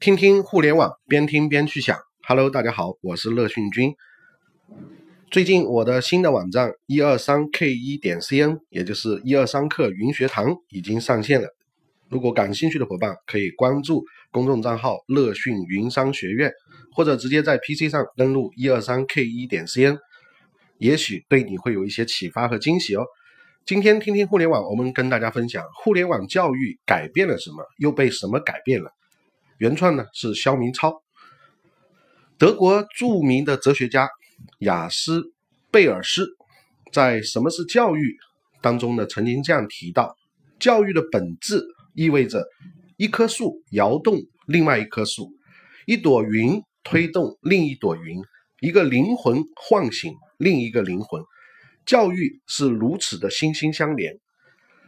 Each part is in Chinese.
听听互联网，边听边去想。Hello，大家好，我是乐讯君。最近我的新的网站一二三 K 一点 CN，也就是一二三课云学堂已经上线了。如果感兴趣的伙伴可以关注公众账号“乐讯云商学院”，或者直接在 PC 上登录一二三 K 一点 CN，也许对你会有一些启发和惊喜哦。今天听听互联网，我们跟大家分享互联网教育改变了什么，又被什么改变了。原创呢是肖明超，德国著名的哲学家雅斯贝尔斯在《什么是教育》当中呢曾经这样提到：教育的本质意味着一棵树摇动另外一棵树，一朵云推动另一朵云，一个灵魂唤醒另一个灵魂。教育是如此的心心相连，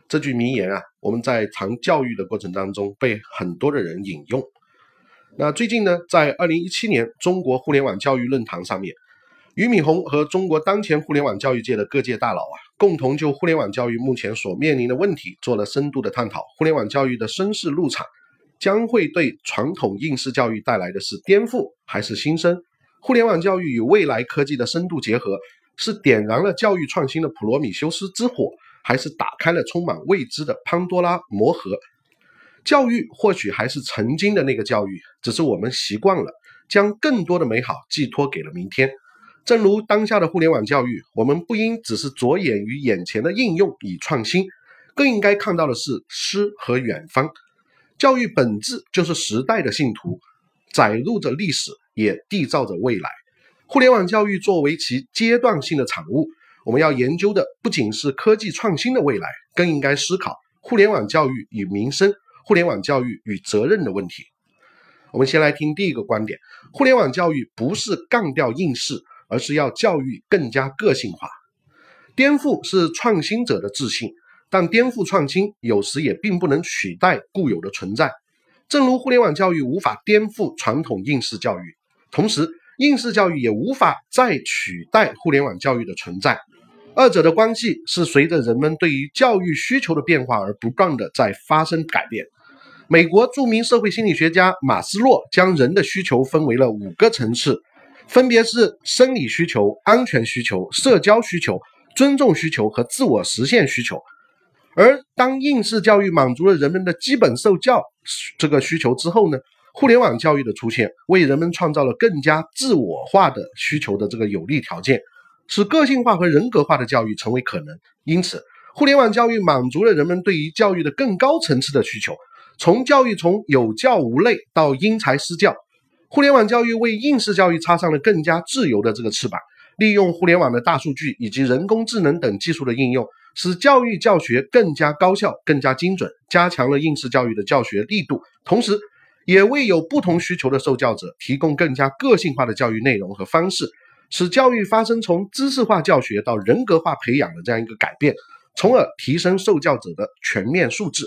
这句名言啊，我们在谈教育的过程当中被很多的人引用。那最近呢，在二零一七年中国互联网教育论坛上面，俞敏洪和中国当前互联网教育界的各界大佬啊，共同就互联网教育目前所面临的问题做了深度的探讨。互联网教育的声势入场，将会对传统应试教育带来的是颠覆还是新生？互联网教育与未来科技的深度结合。是点燃了教育创新的普罗米修斯之火，还是打开了充满未知的潘多拉魔盒？教育或许还是曾经的那个教育，只是我们习惯了将更多的美好寄托给了明天。正如当下的互联网教育，我们不应只是着眼于眼前的应用与创新，更应该看到的是诗和远方。教育本质就是时代的信徒，载入着历史，也缔造着未来。互联网教育作为其阶段性的产物，我们要研究的不仅是科技创新的未来，更应该思考互联网教育与民生、互联网教育与责任的问题。我们先来听第一个观点：互联网教育不是杠掉应试，而是要教育更加个性化。颠覆是创新者的自信，但颠覆创新有时也并不能取代固有的存在。正如互联网教育无法颠覆传统应试教育，同时。应试教育也无法再取代互联网教育的存在，二者的关系是随着人们对于教育需求的变化而不断的在发生改变。美国著名社会心理学家马斯洛将人的需求分为了五个层次，分别是生理需求、安全需求、社交需求、尊重需求和自我实现需求。而当应试教育满足了人们的基本受教这个需求之后呢？互联网教育的出现，为人们创造了更加自我化的需求的这个有利条件，使个性化和人格化的教育成为可能。因此，互联网教育满足了人们对于教育的更高层次的需求，从教育从有教无类到因材施教。互联网教育为应试教育插上了更加自由的这个翅膀，利用互联网的大数据以及人工智能等技术的应用，使教育教学更加高效、更加精准，加强了应试教育的教学力度，同时。也为有不同需求的受教者提供更加个性化的教育内容和方式，使教育发生从知识化教学到人格化培养的这样一个改变，从而提升受教者的全面素质。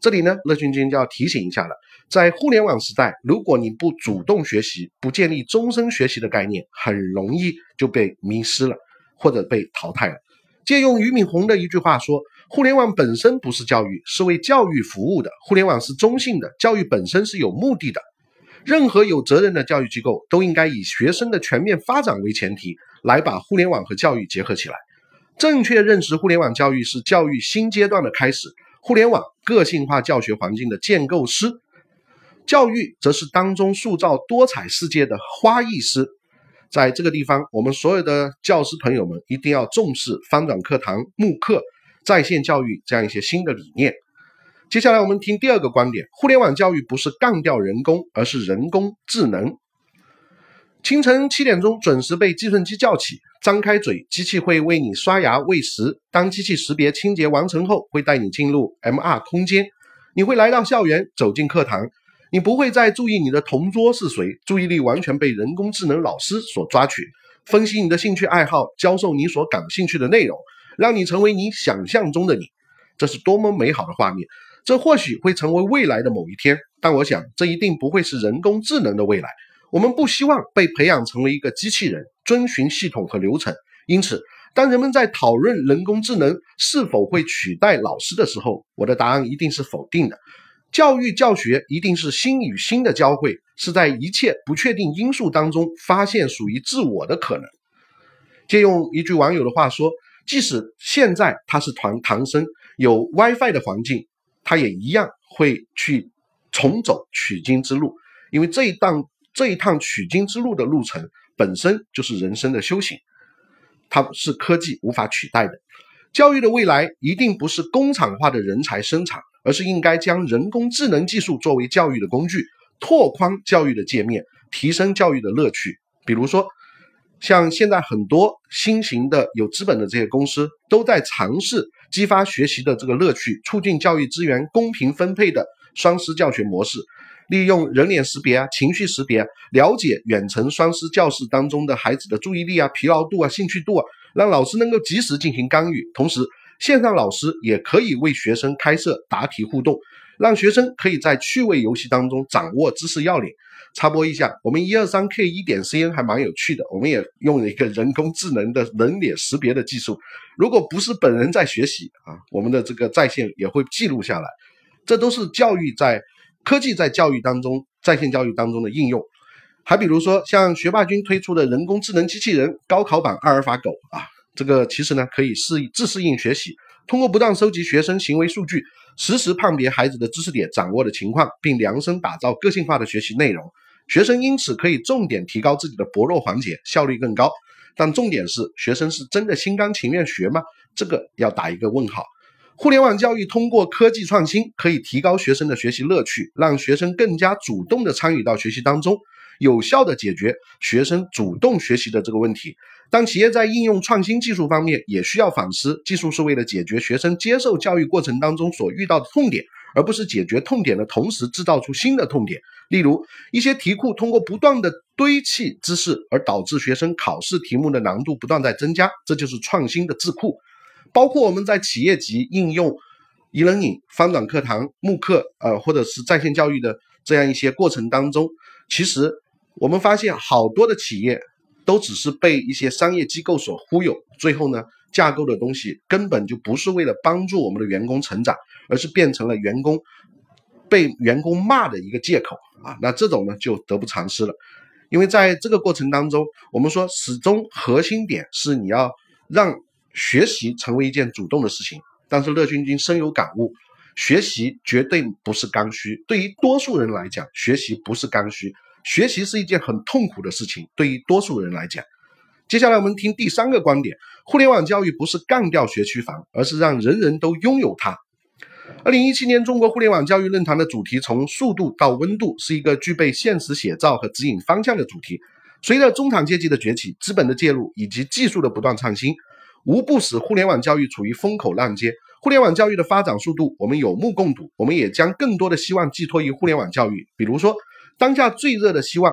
这里呢，乐君君就要提醒一下了，在互联网时代，如果你不主动学习，不建立终身学习的概念，很容易就被迷失了，或者被淘汰了。借用俞敏洪的一句话说。互联网本身不是教育，是为教育服务的。互联网是中性的，教育本身是有目的的。任何有责任的教育机构都应该以学生的全面发展为前提，来把互联网和教育结合起来。正确认识互联网教育是教育新阶段的开始，互联网个性化教学环境的建构师，教育则是当中塑造多彩世界的花艺师。在这个地方，我们所有的教师朋友们一定要重视翻转课堂、慕课。在线教育这样一些新的理念。接下来我们听第二个观点：互联网教育不是干掉人工，而是人工智能。清晨七点钟准时被计算机叫起，张开嘴，机器会为你刷牙喂食。当机器识别清洁完成后，会带你进入 MR 空间。你会来到校园，走进课堂。你不会再注意你的同桌是谁，注意力完全被人工智能老师所抓取，分析你的兴趣爱好，教授你所感兴趣的内容。让你成为你想象中的你，这是多么美好的画面！这或许会成为未来的某一天，但我想这一定不会是人工智能的未来。我们不希望被培养成为一个机器人，遵循系统和流程。因此，当人们在讨论人工智能是否会取代老师的时候，我的答案一定是否定的。教育教学一定是心与心的交汇，是在一切不确定因素当中发现属于自我的可能。借用一句网友的话说，即使现在他是唐唐僧，有 WiFi 的环境，他也一样会去重走取经之路，因为这一趟这一趟取经之路的路程本身就是人生的修行，它是科技无法取代的。教育的未来一定不是工厂化的人才生产。而是应该将人工智能技术作为教育的工具，拓宽教育的界面，提升教育的乐趣。比如说，像现在很多新型的有资本的这些公司，都在尝试激发学习的这个乐趣，促进教育资源公平分配的双师教学模式，利用人脸识别啊、情绪识别，了解远程双师教室当中的孩子的注意力啊、疲劳度啊、兴趣度啊，让老师能够及时进行干预，同时。线上老师也可以为学生开设答题互动，让学生可以在趣味游戏当中掌握知识要领。插播一下，我们一二三 K 一点 CN 还蛮有趣的，我们也用了一个人工智能的人脸识别的技术。如果不是本人在学习啊，我们的这个在线也会记录下来。这都是教育在科技在教育当中在线教育当中的应用。还比如说，像学霸君推出的人工智能机器人高考版阿尔法狗啊。这个其实呢，可以适自适应学习，通过不断收集学生行为数据，实时判别孩子的知识点、掌握的情况，并量身打造个性化的学习内容。学生因此可以重点提高自己的薄弱环节，效率更高。但重点是，学生是真的心甘情愿学吗？这个要打一个问号。互联网教育通过科技创新，可以提高学生的学习乐趣，让学生更加主动地参与到学习当中。有效的解决学生主动学习的这个问题。当企业在应用创新技术方面，也需要反思，技术是为了解决学生接受教育过程当中所遇到的痛点，而不是解决痛点的同时制造出新的痛点。例如，一些题库通过不断的堆砌知识，而导致学生考试题目的难度不断在增加，这就是创新的智库。包括我们在企业级应用一人影翻转课堂、慕课，呃，或者是在线教育的这样一些过程当中，其实。我们发现好多的企业都只是被一些商业机构所忽悠，最后呢，架构的东西根本就不是为了帮助我们的员工成长，而是变成了员工被员工骂的一个借口啊！那这种呢就得不偿失了。因为在这个过程当中，我们说始终核心点是你要让学习成为一件主动的事情。但是乐君君深有感悟，学习绝对不是刚需，对于多数人来讲，学习不是刚需。学习是一件很痛苦的事情，对于多数人来讲。接下来我们听第三个观点：互联网教育不是干掉学区房，而是让人人都拥有它。二零一七年中国互联网教育论坛的主题从速度到温度，是一个具备现实写照和指引方向的主题。随着中产阶级的崛起、资本的介入以及技术的不断创新，无不使互联网教育处于风口浪尖。互联网教育的发展速度，我们有目共睹。我们也将更多的希望寄托于互联网教育，比如说。当下最热的希望，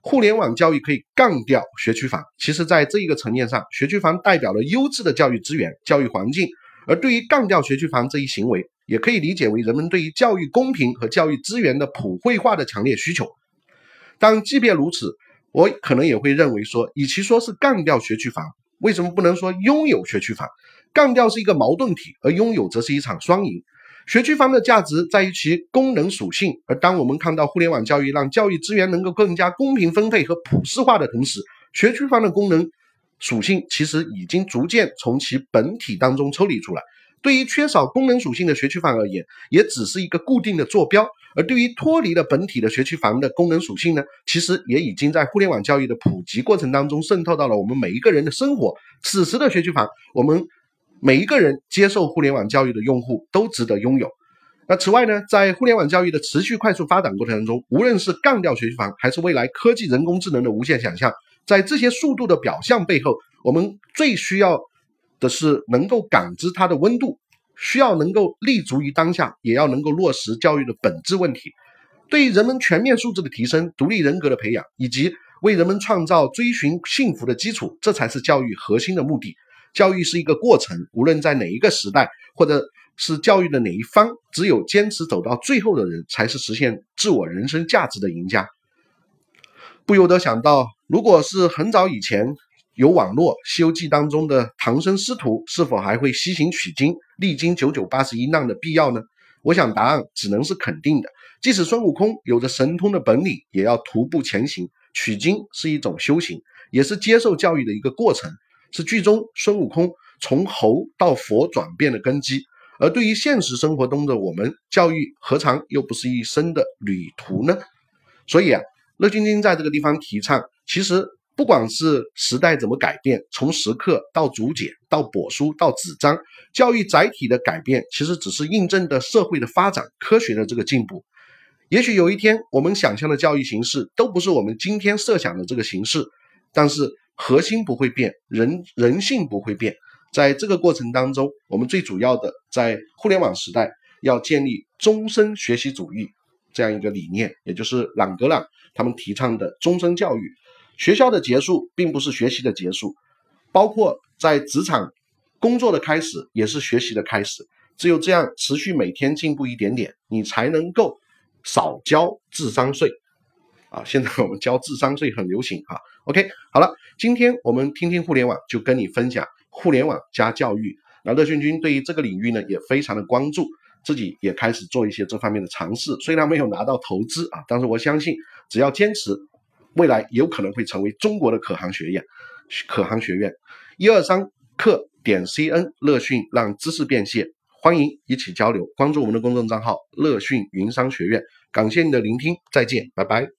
互联网教育可以干掉学区房。其实，在这一个层面上，学区房代表了优质的教育资源、教育环境，而对于干掉学区房这一行为，也可以理解为人们对于教育公平和教育资源的普惠化的强烈需求。但即便如此，我可能也会认为说，与其说是干掉学区房，为什么不能说拥有学区房？干掉是一个矛盾体，而拥有则是一场双赢。学区房的价值在于其功能属性，而当我们看到互联网教育让教育资源能够更加公平分配和普适化的同时，学区房的功能属性其实已经逐渐从其本体当中抽离出来。对于缺少功能属性的学区房而言，也只是一个固定的坐标；而对于脱离了本体的学区房的功能属性呢，其实也已经在互联网教育的普及过程当中渗透到了我们每一个人的生活。此时的学区房，我们。每一个人接受互联网教育的用户都值得拥有。那此外呢，在互联网教育的持续快速发展过程中，无论是干掉学区房，还是未来科技人工智能的无限想象，在这些速度的表象背后，我们最需要的是能够感知它的温度，需要能够立足于当下，也要能够落实教育的本质问题。对于人们全面素质的提升、独立人格的培养，以及为人们创造追寻幸福的基础，这才是教育核心的目的。教育是一个过程，无论在哪一个时代，或者是教育的哪一方，只有坚持走到最后的人，才是实现自我人生价值的赢家。不由得想到，如果是很早以前有网络，《西游记》当中的唐僧师徒是否还会西行取经，历经九九八十一难的必要呢？我想答案只能是肯定的。即使孙悟空有着神通的本领，也要徒步前行。取经是一种修行，也是接受教育的一个过程，是剧中孙悟空从猴到佛转变的根基。而对于现实生活中的我们，教育何尝又不是一生的旅途呢？所以啊，乐晶晶在这个地方提倡，其实。不管是时代怎么改变，从石刻到竹简到帛书到纸张，教育载体的改变，其实只是印证的社会的发展、科学的这个进步。也许有一天，我们想象的教育形式都不是我们今天设想的这个形式，但是核心不会变，人人性不会变。在这个过程当中，我们最主要的在互联网时代要建立终身学习主义这样一个理念，也就是朗格朗他们提倡的终身教育。学校的结束并不是学习的结束，包括在职场工作的开始也是学习的开始。只有这样持续每天进步一点点，你才能够少交智商税啊！现在我们交智商税很流行啊。OK，好了，今天我们听听互联网，就跟你分享互联网加教育。那乐讯君对于这个领域呢也非常的关注，自己也开始做一些这方面的尝试。虽然没有拿到投资啊，但是我相信只要坚持。未来有可能会成为中国的可航学院，可航学院，一二三课点 cn 乐讯让知识变现，欢迎一起交流，关注我们的公众账号乐讯云商学院，感谢你的聆听，再见，拜拜。